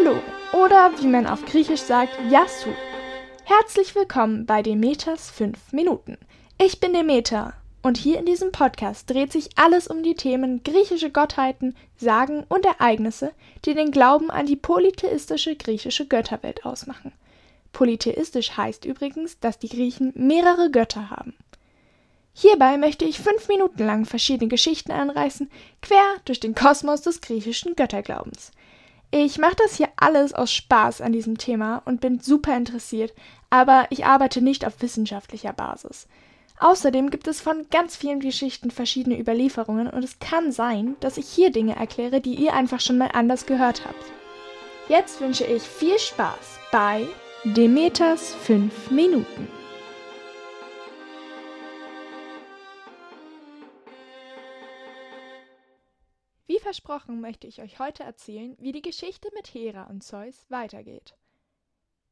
Hallo oder wie man auf Griechisch sagt, Yasu. Herzlich willkommen bei Demeters 5 Minuten. Ich bin Demeter und hier in diesem Podcast dreht sich alles um die Themen griechische Gottheiten, Sagen und Ereignisse, die den Glauben an die polytheistische griechische Götterwelt ausmachen. Polytheistisch heißt übrigens, dass die Griechen mehrere Götter haben. Hierbei möchte ich fünf Minuten lang verschiedene Geschichten anreißen, quer durch den Kosmos des griechischen Götterglaubens. Ich mache das hier alles aus Spaß an diesem Thema und bin super interessiert, aber ich arbeite nicht auf wissenschaftlicher Basis. Außerdem gibt es von ganz vielen Geschichten verschiedene Überlieferungen und es kann sein, dass ich hier Dinge erkläre, die ihr einfach schon mal anders gehört habt. Jetzt wünsche ich viel Spaß bei Demeters 5 Minuten. Versprochen möchte ich euch heute erzählen, wie die Geschichte mit Hera und Zeus weitergeht.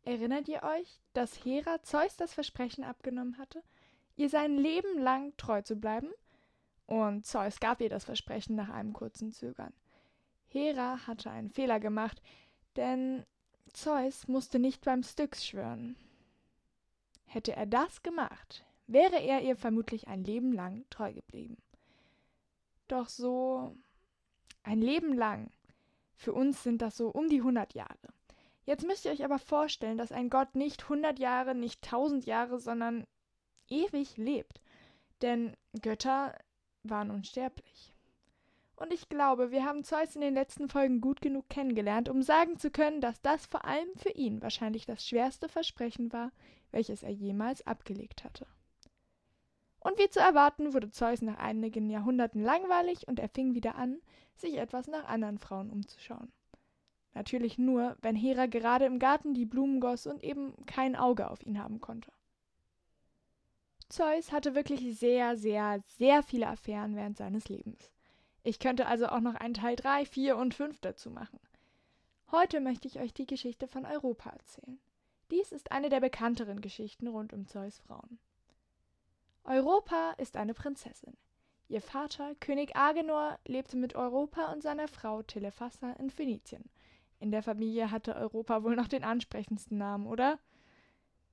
Erinnert ihr euch, dass Hera Zeus das Versprechen abgenommen hatte, ihr sein Leben lang treu zu bleiben? Und Zeus gab ihr das Versprechen nach einem kurzen Zögern. Hera hatte einen Fehler gemacht, denn Zeus musste nicht beim Styx schwören. Hätte er das gemacht, wäre er ihr vermutlich ein Leben lang treu geblieben. Doch so ein Leben lang. Für uns sind das so um die hundert Jahre. Jetzt müsst ihr euch aber vorstellen, dass ein Gott nicht hundert Jahre, nicht tausend Jahre, sondern ewig lebt. Denn Götter waren unsterblich. Und ich glaube, wir haben Zeus in den letzten Folgen gut genug kennengelernt, um sagen zu können, dass das vor allem für ihn wahrscheinlich das schwerste Versprechen war, welches er jemals abgelegt hatte. Und wie zu erwarten, wurde Zeus nach einigen Jahrhunderten langweilig und er fing wieder an, sich etwas nach anderen Frauen umzuschauen. Natürlich nur, wenn Hera gerade im Garten die Blumen goss und eben kein Auge auf ihn haben konnte. Zeus hatte wirklich sehr, sehr, sehr viele Affären während seines Lebens. Ich könnte also auch noch einen Teil 3, 4 und 5 dazu machen. Heute möchte ich euch die Geschichte von Europa erzählen. Dies ist eine der bekannteren Geschichten rund um Zeus Frauen. Europa ist eine Prinzessin. Ihr Vater, König Agenor, lebte mit Europa und seiner Frau Telephassa in Phönizien. In der Familie hatte Europa wohl noch den ansprechendsten Namen, oder?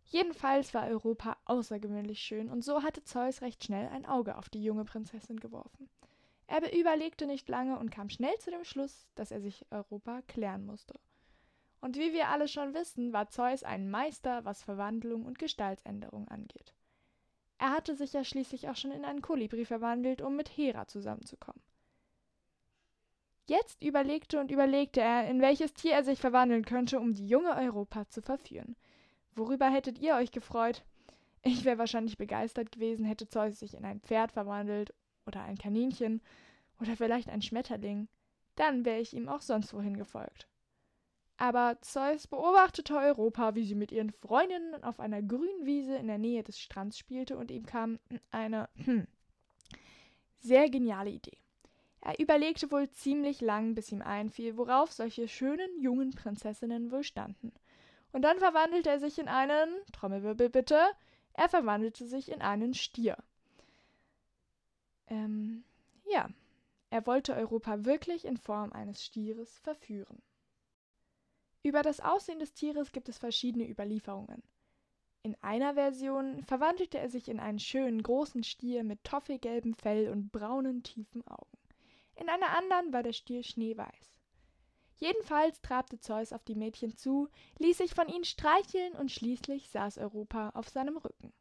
Jedenfalls war Europa außergewöhnlich schön, und so hatte Zeus recht schnell ein Auge auf die junge Prinzessin geworfen. Er überlegte nicht lange und kam schnell zu dem Schluss, dass er sich Europa klären musste. Und wie wir alle schon wissen, war Zeus ein Meister, was Verwandlung und Gestaltsänderung angeht. Er hatte sich ja schließlich auch schon in einen Kolibri verwandelt, um mit Hera zusammenzukommen. Jetzt überlegte und überlegte er, in welches Tier er sich verwandeln könnte, um die junge Europa zu verführen. Worüber hättet ihr euch gefreut? Ich wäre wahrscheinlich begeistert gewesen, hätte Zeus sich in ein Pferd verwandelt oder ein Kaninchen oder vielleicht ein Schmetterling, dann wäre ich ihm auch sonst wohin gefolgt. Aber Zeus beobachtete Europa, wie sie mit ihren Freundinnen auf einer grünen Wiese in der Nähe des Strands spielte, und ihm kam eine hm, sehr geniale Idee. Er überlegte wohl ziemlich lang, bis ihm einfiel, worauf solche schönen jungen Prinzessinnen wohl standen. Und dann verwandelte er sich in einen, Trommelwirbel bitte, er verwandelte sich in einen Stier. Ähm, ja, er wollte Europa wirklich in Form eines Stieres verführen. Über das Aussehen des Tieres gibt es verschiedene Überlieferungen. In einer Version verwandelte er sich in einen schönen großen Stier mit toffelgelbem Fell und braunen tiefen Augen. In einer anderen war der Stier schneeweiß. Jedenfalls trabte Zeus auf die Mädchen zu, ließ sich von ihnen streicheln und schließlich saß Europa auf seinem Rücken.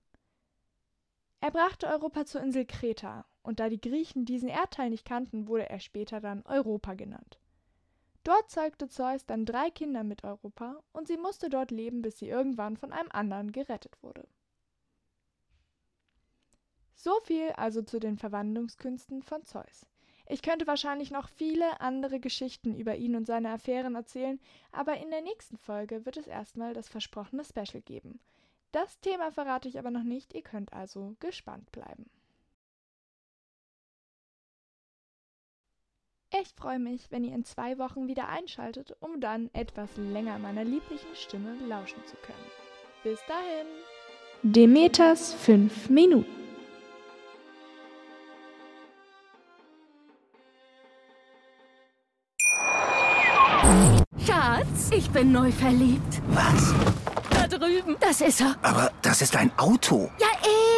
Er brachte Europa zur Insel Kreta, und da die Griechen diesen Erdteil nicht kannten, wurde er später dann Europa genannt. Dort zeugte Zeus dann drei Kinder mit Europa, und sie musste dort leben, bis sie irgendwann von einem anderen gerettet wurde. So viel also zu den Verwandlungskünsten von Zeus. Ich könnte wahrscheinlich noch viele andere Geschichten über ihn und seine Affären erzählen, aber in der nächsten Folge wird es erstmal das versprochene Special geben. Das Thema verrate ich aber noch nicht, ihr könnt also gespannt bleiben. Ich freue mich, wenn ihr in zwei Wochen wieder einschaltet, um dann etwas länger meiner lieblichen Stimme lauschen zu können. Bis dahin. Demeters 5 Minuten. Schatz Schatz, ich bin neu verliebt. Was? Da drüben. Das ist er. Aber das ist ein Auto. Ja,